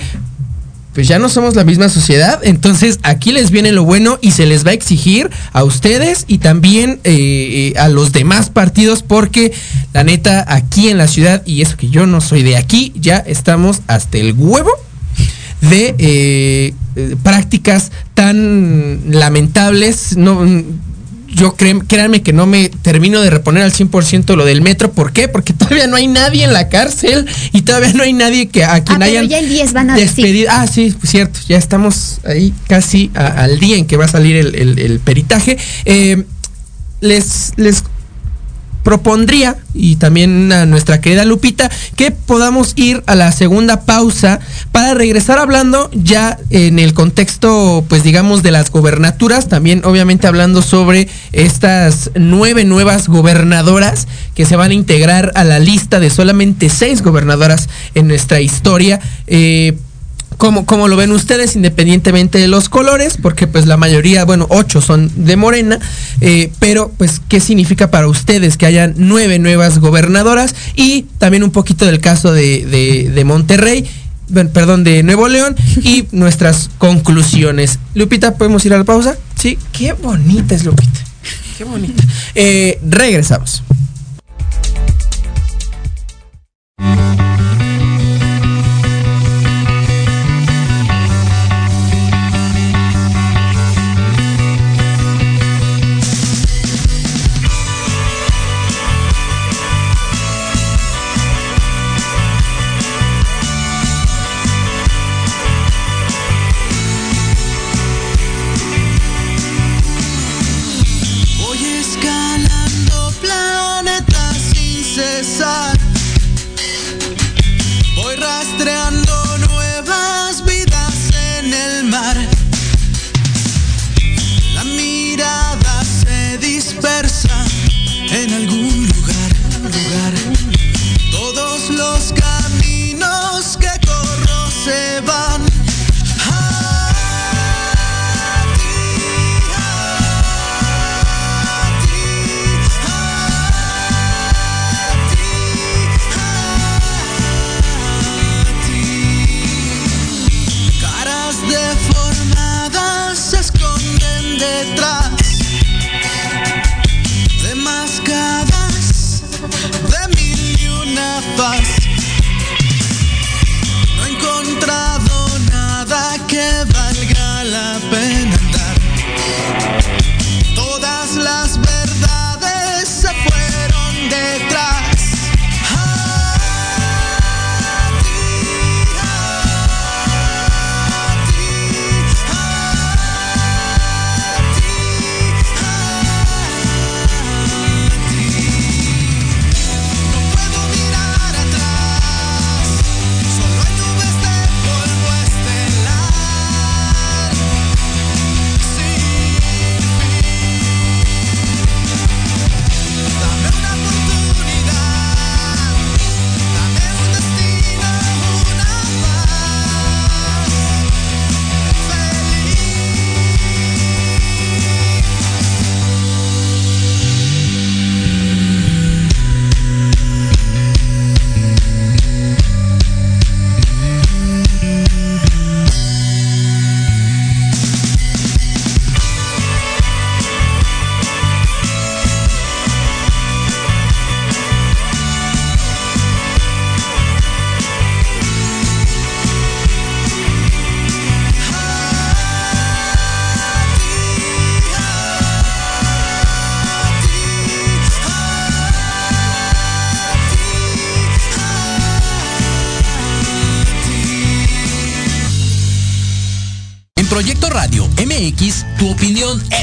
S2: pues ya no somos la misma sociedad. Entonces aquí les viene lo bueno y se les va a exigir a ustedes y también eh, a los demás partidos porque la neta aquí en la ciudad, y eso que yo no soy de aquí, ya estamos hasta el huevo de eh, eh, prácticas tan lamentables. No, yo créanme que no me termino de reponer al 100% lo del metro. ¿Por qué? Porque todavía no hay nadie en la cárcel y todavía no hay nadie que a quien
S4: ah,
S2: hayan
S4: ya el 10 van a
S2: despedido. Ah, sí, cierto. Ya estamos ahí casi al día en que va a salir el, peritaje. Eh, les, les propondría, y también a nuestra querida Lupita, que podamos ir a la segunda pausa para regresar hablando ya en el contexto, pues digamos, de las gobernaturas, también obviamente hablando sobre estas nueve nuevas gobernadoras que se van a integrar a la lista de solamente seis gobernadoras en nuestra historia. Eh, como, lo ven ustedes, independientemente de los colores, porque pues la mayoría, bueno, ocho son de morena, eh, pero pues, ¿qué significa para ustedes que hayan nueve nuevas gobernadoras? Y también un poquito del caso de, de, Monterrey, perdón, de Nuevo León y nuestras conclusiones. Lupita, ¿podemos ir a la pausa? Sí, qué bonita es Lupita. Qué bonita. Eh, regresamos.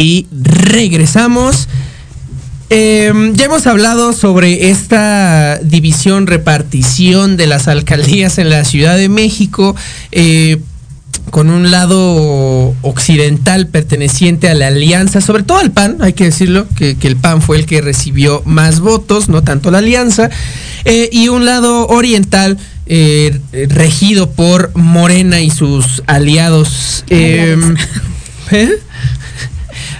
S1: Y
S2: regresamos. Eh, ya hemos hablado sobre esta división, repartición de las alcaldías en la Ciudad de México, eh, con un lado occidental perteneciente a la alianza, sobre todo al PAN, hay que decirlo, que, que el PAN fue el que recibió más votos, no tanto la alianza, eh, y un lado oriental eh, regido por Morena y sus aliados. Eh,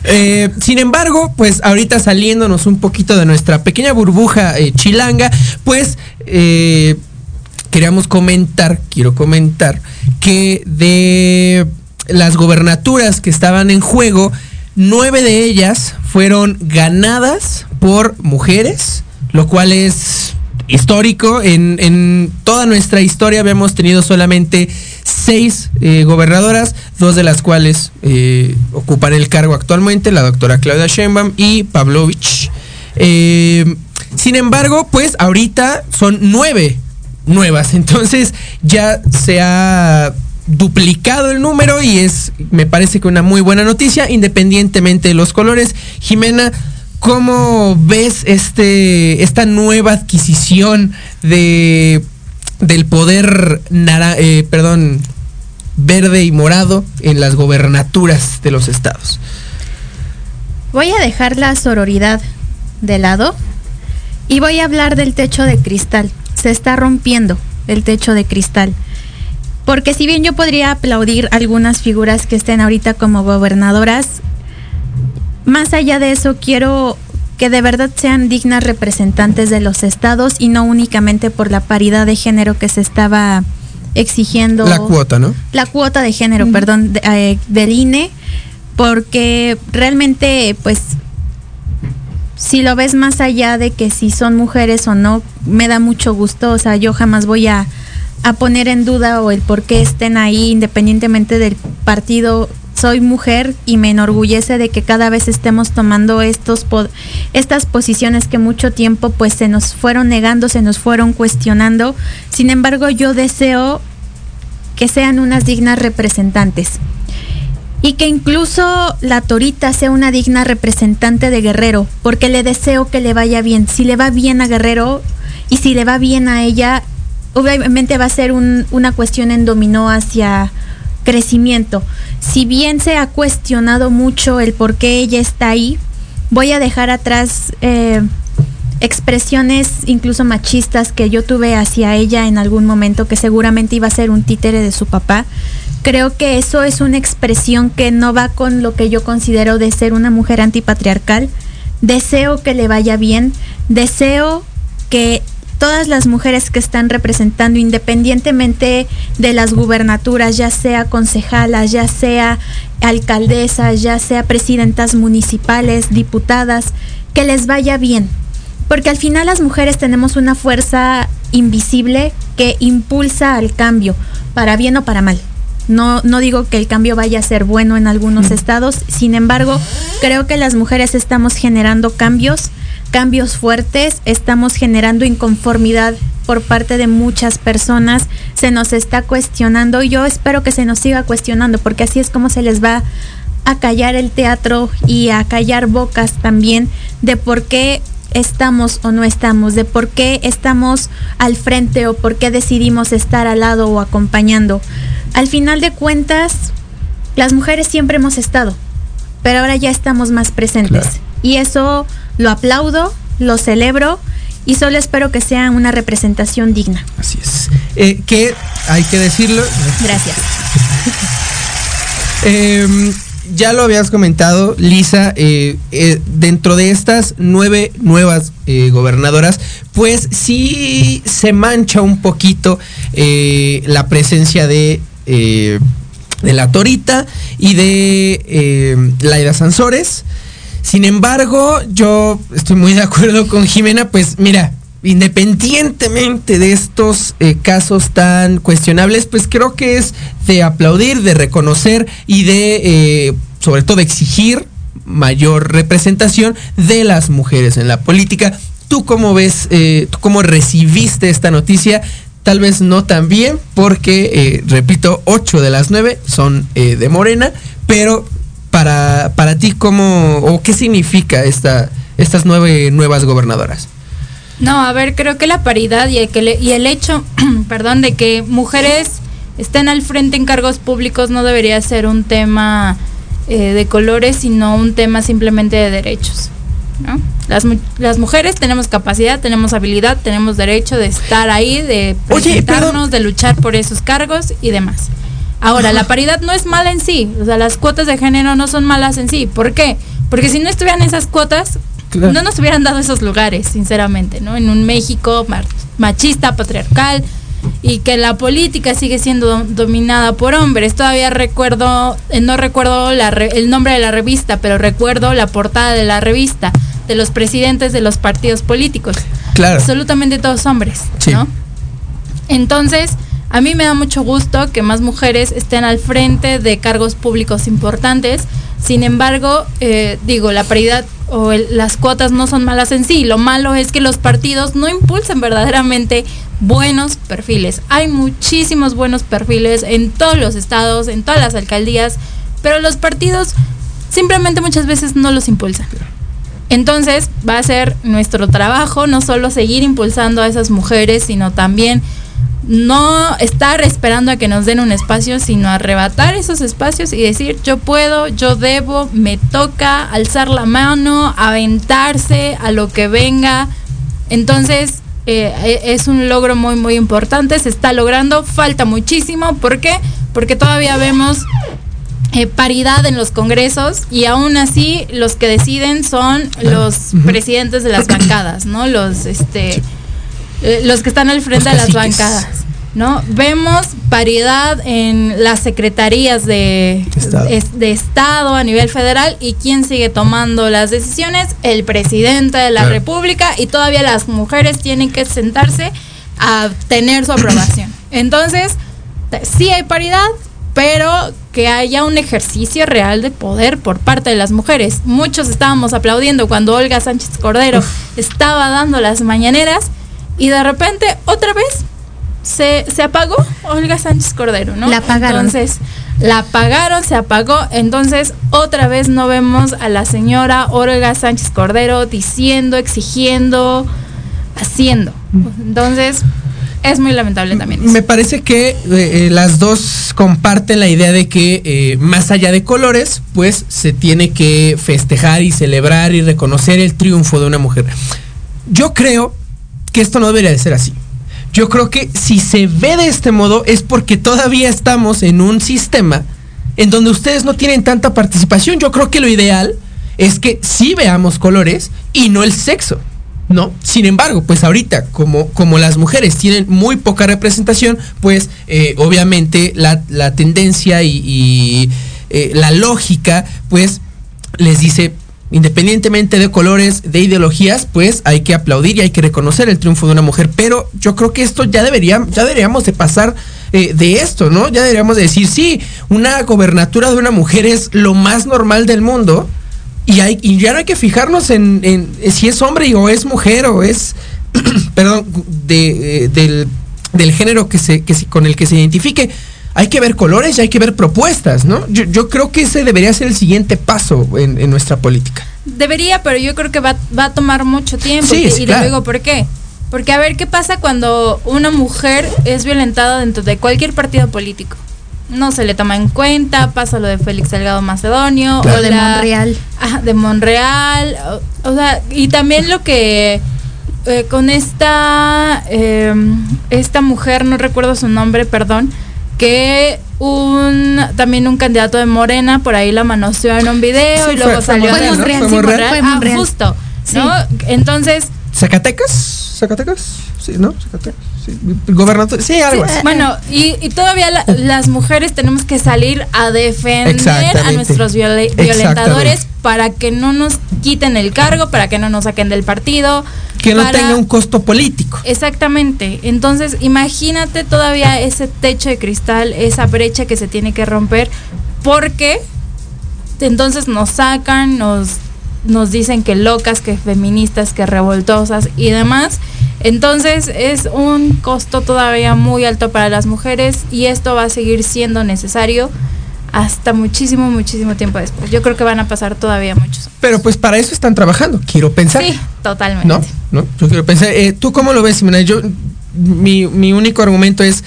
S2: ¿eh? Sin embargo, pues ahorita saliéndonos un poquito de nuestra pequeña burbuja eh, chilanga, pues eh, queríamos comentar, quiero comentar, que de las gobernaturas que estaban en juego, nueve de ellas fueron ganadas por mujeres, lo cual es histórico. En, en toda nuestra historia habíamos tenido solamente seis eh, gobernadoras, dos de las cuales eh, ocupan el cargo actualmente, la doctora Claudia Sheinbaum y Pavlovich. Eh, sin embargo, pues ahorita son nueve nuevas, entonces ya se ha duplicado el número y es, me parece que una muy buena noticia, independientemente de los colores. Jimena, ¿cómo ves este, esta nueva adquisición de del poder eh, perdón, verde y morado en las gobernaturas de los estados.
S4: Voy a dejar la sororidad de lado y voy a hablar del techo de cristal. Se está rompiendo el techo de cristal. Porque si bien yo podría aplaudir algunas figuras que estén ahorita como gobernadoras, más allá de eso quiero que de verdad sean dignas representantes de los estados y no únicamente por la paridad de género que se estaba exigiendo.
S2: La cuota, ¿no?
S4: La cuota de género, perdón, de, eh, del INE, porque realmente, pues, si lo ves más allá de que si son mujeres o no, me da mucho gusto, o sea, yo jamás voy a, a poner en duda o el por qué estén ahí, independientemente del partido soy mujer y me enorgullece de que cada vez estemos tomando estos estas posiciones que mucho tiempo pues se nos fueron negando, se nos fueron cuestionando. Sin embargo, yo deseo que sean unas dignas representantes. Y que incluso la Torita sea una digna representante de Guerrero, porque le deseo que le vaya bien. Si le va bien a Guerrero y si le va bien a ella, obviamente va a ser un, una cuestión en dominó hacia crecimiento. Si bien se ha cuestionado mucho el por qué ella está ahí, voy a dejar atrás eh, expresiones incluso machistas que yo tuve hacia ella en algún momento, que seguramente iba a ser un títere de su papá. Creo que eso es una expresión que no va con lo que yo considero de ser una mujer antipatriarcal. Deseo que le vaya bien, deseo que todas las mujeres que están representando, independientemente de las gubernaturas, ya sea concejalas, ya sea alcaldesas, ya sea presidentas municipales, diputadas, que les vaya bien. Porque al final las mujeres tenemos una fuerza invisible que impulsa al cambio, para bien o para mal. No, no digo que el cambio vaya a ser bueno en algunos estados, sin embargo, creo que las mujeres estamos generando cambios cambios fuertes, estamos generando inconformidad por parte de muchas personas, se nos está cuestionando, yo espero que se nos siga cuestionando, porque así es como se les va a callar el teatro y a callar bocas también de por qué estamos o no estamos, de por qué estamos al frente o por qué decidimos estar al lado o acompañando. Al final de cuentas, las mujeres siempre hemos estado, pero ahora ya estamos más presentes. Y eso lo aplaudo, lo celebro y solo espero que sea una representación digna.
S2: Así es. Eh, que hay que decirlo.
S4: Gracias.
S2: Em, ya lo habías comentado, Lisa, eh, eh, dentro de estas nueve nuevas gobernadoras, pues sí se mancha un poquito la presencia de, de la Torita y de Laida Sansores. Sin embargo, yo estoy muy de acuerdo con Jimena, pues mira, independientemente de estos eh, casos tan cuestionables, pues creo que es de aplaudir, de reconocer y de, eh, sobre todo, exigir mayor representación de las mujeres en la política. ¿Tú cómo ves, eh, tú cómo recibiste esta noticia? Tal vez no tan bien, porque, repito, ocho de las nueve son de Morena, pero para, para ti, ¿cómo o qué significa esta, estas nueve nuevas gobernadoras?
S5: No, a ver, creo que la paridad y el, y el hecho, perdón, de que mujeres estén al frente en cargos públicos no debería ser un tema eh, de colores, sino un tema simplemente de derechos. ¿no? Las, las, mujeres tenemos capacidad, tenemos habilidad, tenemos derecho de estar ahí, de presentarnos, de luchar por esos cargos y demás. Ahora, la paridad no es mala en sí, o sea, las cuotas de género no son malas en sí. ¿Por qué? Porque si no estuvieran esas cuotas, no nos hubieran dado esos lugares, sinceramente, ¿no? En un México machista, patriarcal, y que la política sigue siendo dominada por hombres. Todavía recuerdo, eh, no recuerdo el nombre de la revista, pero recuerdo la portada de la revista, de los presidentes de los partidos políticos.
S2: Claro.
S5: Absolutamente todos hombres, ¿no? Entonces, a mí me da mucho gusto que más mujeres estén al frente de cargos públicos importantes. Sin embargo, eh, digo, la paridad o las cuotas no son malas en sí. Lo malo es que los partidos no impulsan verdaderamente buenos perfiles. Hay muchísimos buenos perfiles en todos los estados, en todas las alcaldías, pero los partidos simplemente muchas veces no los impulsan. Entonces va a ser nuestro trabajo no solo seguir impulsando a esas mujeres, sino también no estar esperando a que nos den un espacio, sino arrebatar esos espacios y decir, yo puedo, yo debo, me toca alzar la mano, aventarse a lo que venga. Entonces, eh, e, es un logro muy, muy importante, se está logrando, falta muchísimo. ¿Por qué? Porque todavía vemos eh, paridad en los congresos y aún así los que deciden son los presidentes de las bancadas, ¿no? Los, este eh, los que están al frente de las bancadas. ¿no? Vemos paridad en las secretarías de estado. a nivel federal y quién sigue tomando las decisiones, el presidente de la República y todavía las mujeres tienen que sentarse a tener su aprobación. Entonces, sí hay paridad, pero que haya un ejercicio real de poder por parte de las mujeres. Muchos estábamos aplaudiendo cuando Olga Sánchez Cordero estaba dando las mañaneras y de repente, otra vez, se, se apagó Olga Sánchez Cordero, ¿no?
S4: La apagaron.
S5: Entonces, la apagaron, se apagó. Entonces, otra vez no vemos a la señora Olga Sánchez Cordero diciendo, exigiendo, haciendo. Entonces, es muy lamentable también.
S2: Me parece que eh, eh, las dos comparten la idea de que eh, más allá de colores, pues se tiene que festejar y celebrar y reconocer el triunfo de una mujer yo creo que esto no debería de ser así. Yo creo que si se ve de este modo es porque todavía estamos en un sistema en donde ustedes no tienen tanta participación. Yo creo que lo ideal es que sí veamos colores y no el sexo. ¿no? Sin embargo, pues ahorita, como, como las mujeres tienen muy poca representación, pues eh, obviamente la, la, tendencia y, eh, la lógica, pues les dice, independientemente de colores, de ideologías, pues hay que aplaudir y hay que reconocer el triunfo de una mujer. Pero yo creo que esto ya debería, ya deberíamos de pasar eh, de esto, ¿no? Ya deberíamos de decir, sí, una gobernatura de una mujer es lo más normal del mundo. Y, hay, y ya no hay que fijarnos en, en, si es hombre o es mujer o es, perdón, de, eh, del, del, género que se, que se, con el que se identifique hay que ver colores y hay que ver propuestas, ¿no? Yo, yo creo que ese debería ser el siguiente paso en, en nuestra política.
S5: Debería, pero yo creo que va, va a tomar mucho tiempo.
S2: Sí,
S5: y
S2: sí,
S5: y
S2: claro.
S5: le digo, ¿por qué? Porque a ver qué pasa cuando una mujer es violentada dentro de cualquier partido político. No se le toma en cuenta, pasa lo de Félix Salgado Macedonio
S4: Claro.
S5: o
S4: de
S5: la-
S4: Monreal.
S5: Ajá, de Monreal. O, o sea, y también lo que eh, con esta eh, esta mujer, no recuerdo su nombre, perdón, que un también un candidato de Morena por ahí la manoseó en un video
S2: Sí,
S5: y luego
S2: fue- fue
S5: salió
S2: Monreal,
S5: de-
S2: ¿no? Fue Monreal.
S5: Monreal.
S4: Fue
S5: Ah,
S4: Monreal.
S5: justo. ¿no? Entonces,
S2: ¿Zacatecas? ¿Zacatecas? Sí, ¿no? Zacatecas. Sí. Gobernador. Sí, algo así.
S5: Bueno, y, y todavía la- las mujeres tenemos que salir a defender a nuestros violentadores para que no nos quiten el cargo, para que no nos saquen del partido.
S2: Que no
S5: para-
S2: tenga un costo político.
S5: Exactamente. Entonces, imagínate todavía ese techo de cristal, esa brecha que se tiene que romper, porque entonces nos sacan, nos, nos dicen que locas, que feministas, que revoltosas y demás. Entonces es un costo todavía muy alto para las mujeres y esto va a seguir siendo necesario hasta muchísimo, muchísimo tiempo después. Yo creo que van a pasar todavía muchos.
S2: Pero pues para eso están trabajando, quiero pensar.
S5: Sí, totalmente.
S2: ¿No? ¿No? Yo quiero pensar. eh, ¿Tú cómo lo ves, Simena? Yo, mi, mi único argumento es,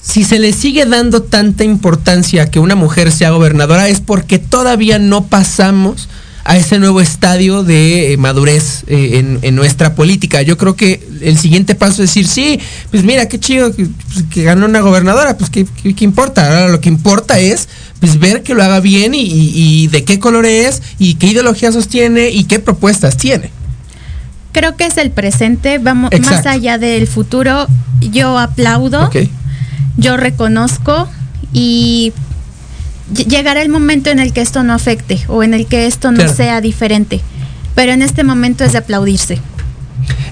S2: si se le sigue dando tanta importancia a que una mujer sea gobernadora es porque todavía no pasamos a ese nuevo estadio de eh, madurez eh, en, en nuestra política. Yo creo que el siguiente paso es decir, sí, pues mira, qué chido que, pues, que ganó una gobernadora, pues qué, qué- qué importa. Ahora lo que importa es pues ver que lo haga bien y, y- y de qué color es y qué ideología sostiene y qué propuestas tiene.
S4: Creo que es el presente, vamos más allá del futuro. Yo aplaudo, yo reconozco y llegará el momento en el que esto no afecte o en el que esto no
S2: Claro.
S4: sea diferente. Pero en este momento es de aplaudirse.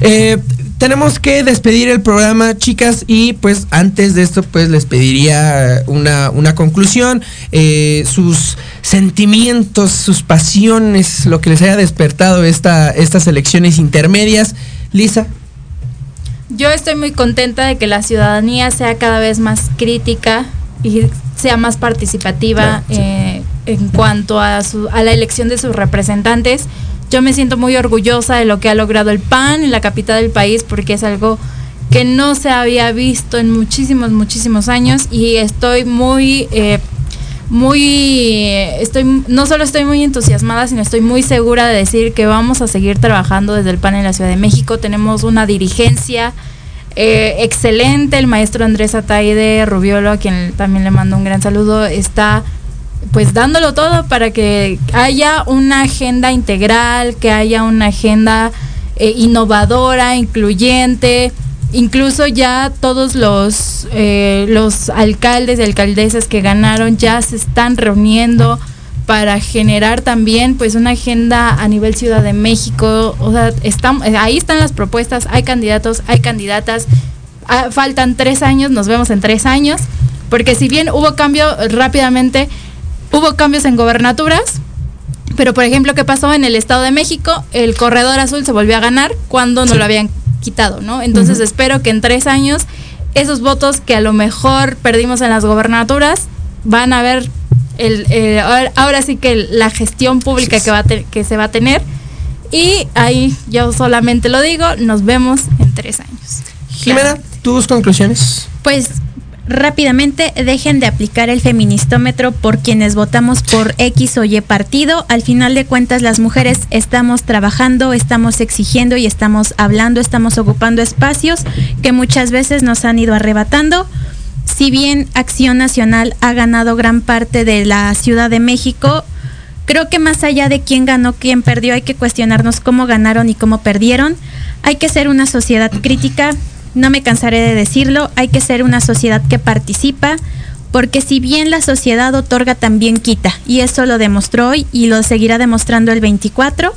S2: Eh, tenemos que despedir el programa, chicas, y pues antes de esto, pues les pediría una, una conclusión, eh, sus sentimientos, sus pasiones, lo que les haya despertado esta, estas elecciones intermedias. Lisa,
S5: Yo estoy muy contenta de que la ciudadanía sea cada vez más crítica y sea más participativa
S2: sí.
S5: eh, en cuanto a, su, a la elección de sus representantes. Yo me siento muy orgullosa de lo que ha logrado el PAN en la capital del país porque es algo que no se había visto en muchísimos, muchísimos años y estoy muy... eh, muy estoy no solo estoy muy entusiasmada sino estoy muy segura de decir que vamos a seguir trabajando desde el PAN en la Ciudad de México tenemos una dirigencia eh, excelente el maestro Andrés Ataide Rubiolo a quien también le mando un gran saludo está pues dándolo todo para que haya una agenda integral que haya una agenda eh, innovadora incluyente. Incluso ya todos los eh, los alcaldes y alcaldesas que ganaron ya se están reuniendo para generar también pues una agenda a nivel Ciudad de México, o sea, están, ahí están las propuestas, hay candidatos, hay candidatas, Ah, faltan tres años, nos vemos en tres años, porque si bien hubo cambio rápidamente, hubo cambios en gobernaturas, pero por ejemplo, ¿qué pasó en el Estado de México? El corredor azul se volvió a ganar cuando no lo habían quitado, ¿no? Entonces espero que en tres años esos votos que a lo mejor perdimos en las gobernaturas van a ver el, eh, ahora, ahora sí que la gestión pública que, va a te- que se va a tener. Y ahí yo solamente lo digo, nos vemos en tres años.
S2: Jimena, tus conclusiones.
S4: Pues rápidamente dejen de aplicar el feministómetro por quienes votamos por X o Y partido. Al final de cuentas las mujeres estamos trabajando, estamos exigiendo y estamos hablando, estamos ocupando espacios que muchas veces nos han ido arrebatando. Si bien Acción Nacional ha ganado gran parte de la Ciudad de México, creo que más allá de quién ganó, quién perdió, hay que cuestionarnos cómo ganaron y cómo perdieron. Hay que ser una sociedad crítica, no me cansaré de decirlo, hay que ser una sociedad que participa, porque si bien la sociedad otorga, también quita, y eso lo demostró hoy y lo seguirá demostrando el 24.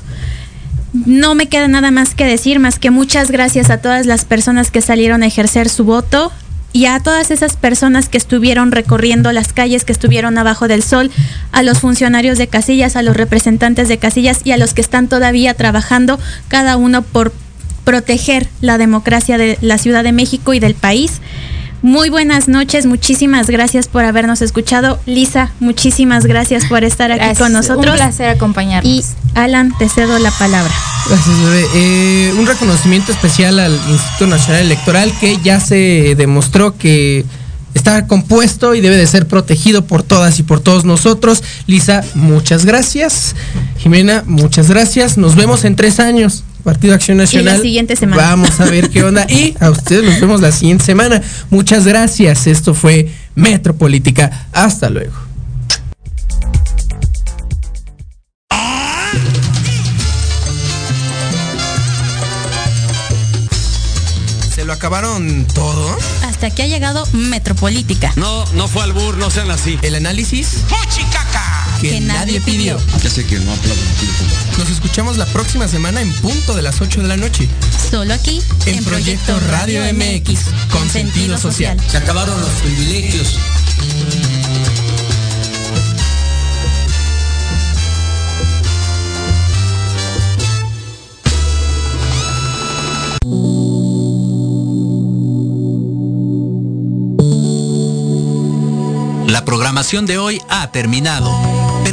S4: No me queda nada más que decir, más que muchas gracias a todas las personas que salieron a ejercer su voto y a todas esas personas que estuvieron recorriendo las calles, que estuvieron abajo del sol, a los funcionarios de casillas, a los representantes de casillas y a los que están todavía trabajando, cada uno por proteger la democracia de la Ciudad de México y del país. Muy buenas noches, muchísimas gracias por habernos escuchado. Lisa, muchísimas gracias por estar aquí
S5: Gracias,
S4: con nosotros.
S5: Un placer acompañarnos.
S4: Y Alan, te cedo la palabra.
S2: Gracias, bebé. Eh, un reconocimiento especial al Instituto Nacional Electoral que ya se demostró que está compuesto y debe de ser protegido por todas y por todos nosotros. Lisa, muchas gracias. Jimena, muchas gracias. Nos vemos en tres años. Partido Acción Nacional.
S4: Y la siguiente semana.
S2: Vamos a ver qué onda. Y a ustedes nos vemos la siguiente semana. Muchas gracias. Esto fue Metropolítica. Hasta luego. ¿Se lo acabaron todo?
S6: Hasta aquí ha llegado Metropolítica.
S3: No, no fue albur, no sean así.
S2: El análisis que,
S6: Que nadie pidió.
S14: Ya sé que no fondo.
S2: Nos escuchamos la próxima semana en punto de las 8 de la noche.
S6: Solo aquí
S2: En, Proyecto Radio MX, con sentido social.
S12: Se acabaron los privilegios.
S10: La programación de hoy ha terminado.